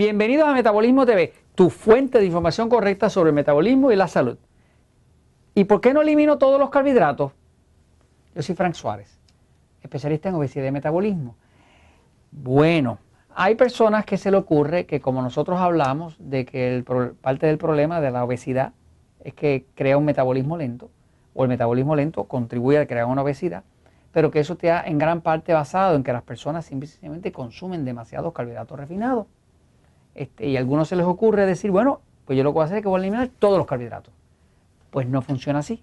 Bienvenidos a Metabolismo TV, tu fuente de información correcta sobre el metabolismo y la salud. ¿Y por qué no elimino todos los carbohidratos? Yo soy Frank Suárez, especialista en obesidad y metabolismo. Bueno, hay personas que se le ocurre que como nosotros hablamos de que parte del problema de la obesidad es que crea un metabolismo lento, o el metabolismo lento contribuye a crear una obesidad, pero que eso está en gran parte basado en que las personas simplemente consumen demasiados carbohidratos refinados. Este, y a algunos se les ocurre decir, bueno, pues yo lo que voy a hacer es que voy a eliminar todos los carbohidratos. Pues no funciona así.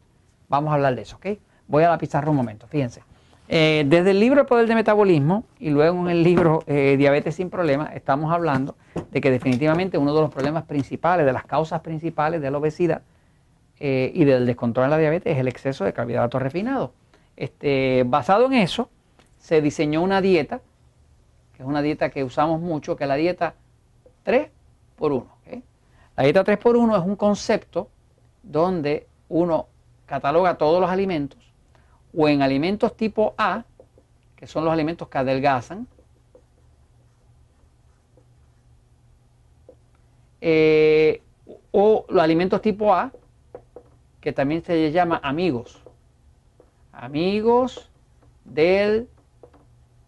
Vamos a hablar de eso, ¿ok? Voy a la pizarra un momento, fíjense. Eh, desde el libro El Poder del Metabolismo y luego en el libro eh, Diabetes sin Problemas estamos hablando de que definitivamente uno de los problemas principales, de las causas principales de la obesidad eh, y del descontrol de la diabetes es el exceso de carbohidratos refinados. Este, basado en eso, se diseñó una dieta, que es una dieta que usamos mucho, que es la dieta 3 por 1. La dieta 3 por 1 es un concepto donde uno cataloga todos los alimentos o en alimentos tipo A, que son los alimentos que adelgazan, eh, o los alimentos tipo A, que también se llama amigos. Amigos del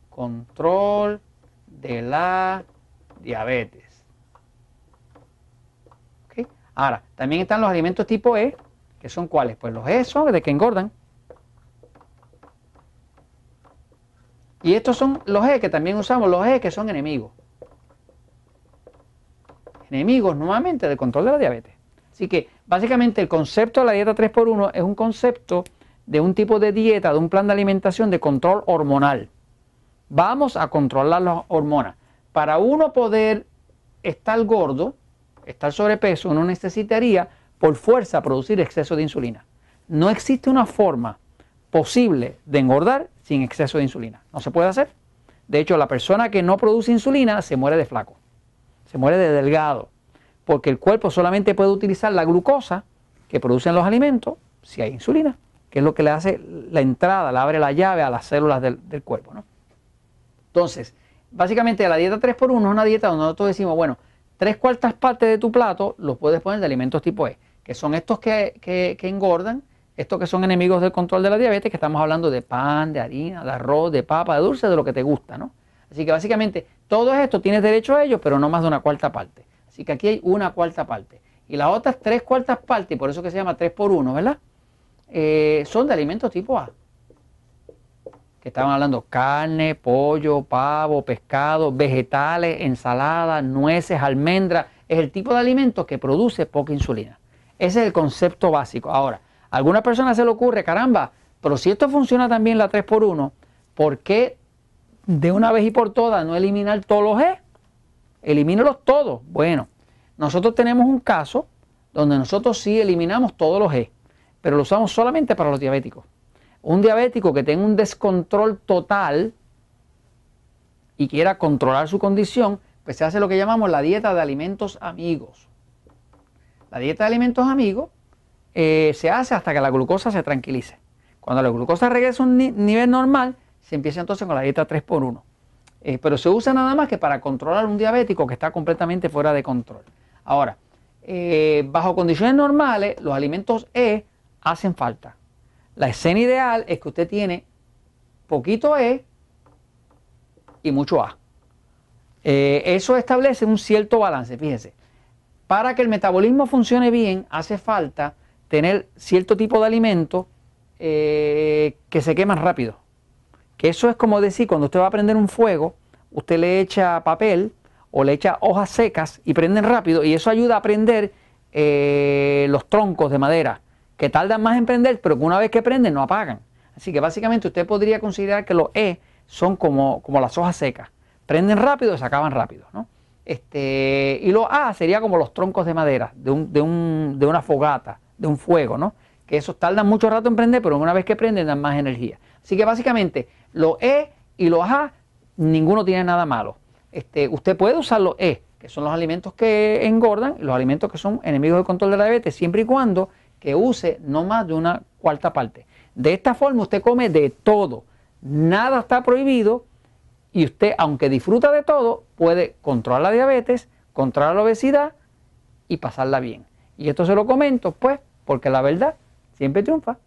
control de la diabetes. Ahora, también están los alimentos tipo E, que son cuáles? Pues los E son de que engordan. Y estos son los E que también usamos, los E que son enemigos. Enemigos nuevamente del control de la diabetes. Así que básicamente el concepto de la dieta 3x1 es un concepto de un tipo de dieta, de un plan de alimentación de control hormonal. Vamos a controlar las hormonas. Para uno poder estar gordo, estar sobrepeso, uno necesitaría por fuerza producir exceso de insulina. No existe una forma posible de engordar sin exceso de insulina. No se puede hacer. De hecho, la persona que no produce insulina se muere de flaco, se muere de delgado, porque el cuerpo solamente puede utilizar la glucosa que producen los alimentos si hay insulina, que es lo que le hace la entrada, le abre la llave a las células del, cuerpo. Entonces, básicamente la dieta 3x1 es una dieta donde nosotros decimos, bueno, tres cuartas partes de tu plato los puedes poner de alimentos tipo E, que son estos que, engordan, estos que son enemigos del control de la diabetes, que estamos hablando de pan, de harina, de arroz, de papa, de dulce, de lo que te gusta, ¿no? Así que básicamente todo esto tienes derecho a ellos, pero no más de una cuarta parte. Así que aquí hay una cuarta parte. Y las otras tres cuartas partes, y por eso que se llama 3 por 1, ¿verdad? Eh, son de alimentos tipo A que estaban hablando carne, pollo, pavo, pescado, vegetales, ensaladas, nueces, almendras, es el tipo de alimento que produce poca insulina. Ese es el concepto básico. Ahora, a algunas personas se le ocurre, caramba, pero si esto funciona también la 3x1, ¿por qué de una vez y por todas no eliminar todos los E? Elimínalos todos. Bueno, nosotros tenemos un caso donde nosotros sí eliminamos todos los E, pero lo usamos solamente para los diabéticos. Un diabético que tenga un descontrol total y quiera controlar su condición, pues se hace lo que llamamos la dieta de alimentos amigos. La dieta de alimentos amigos eh, se hace hasta que la glucosa se tranquilice. Cuando la glucosa regresa a un nivel normal, se empieza entonces con la dieta 3x1. Eh, pero se usa nada más que para controlar un diabético que está completamente fuera de control. Ahora, eh, bajo condiciones normales, los alimentos E hacen falta. La escena ideal es que usted tiene poquito E y mucho A. Eh, eso establece un cierto balance, fíjese. Para que el metabolismo funcione bien, hace falta tener cierto tipo de alimento eh, que se queman rápido. Que eso es como decir, cuando usted va a prender un fuego, usted le echa papel o le echa hojas secas y prenden rápido y eso ayuda a prender eh, los troncos de madera que tardan más en prender, pero que una vez que prenden no apagan. Así que básicamente usted podría considerar que los E son como, como las hojas secas. Prenden rápido y se acaban rápido. ¿no? Este, y los A sería como los troncos de madera, de, un, de, un, de una fogata, de un fuego, ¿no? que esos tardan mucho rato en prender, pero una vez que prenden dan más energía. Así que básicamente los E y los A, ninguno tiene nada malo. Este, usted puede usar los E, que son los alimentos que engordan, los alimentos que son enemigos del control de la diabetes, siempre y cuando que use no más de una cuarta parte. De esta forma usted come de todo, nada está prohibido y usted, aunque disfruta de todo, puede controlar la diabetes, controlar la obesidad y pasarla bien. Y esto se lo comento, pues, porque la verdad siempre triunfa.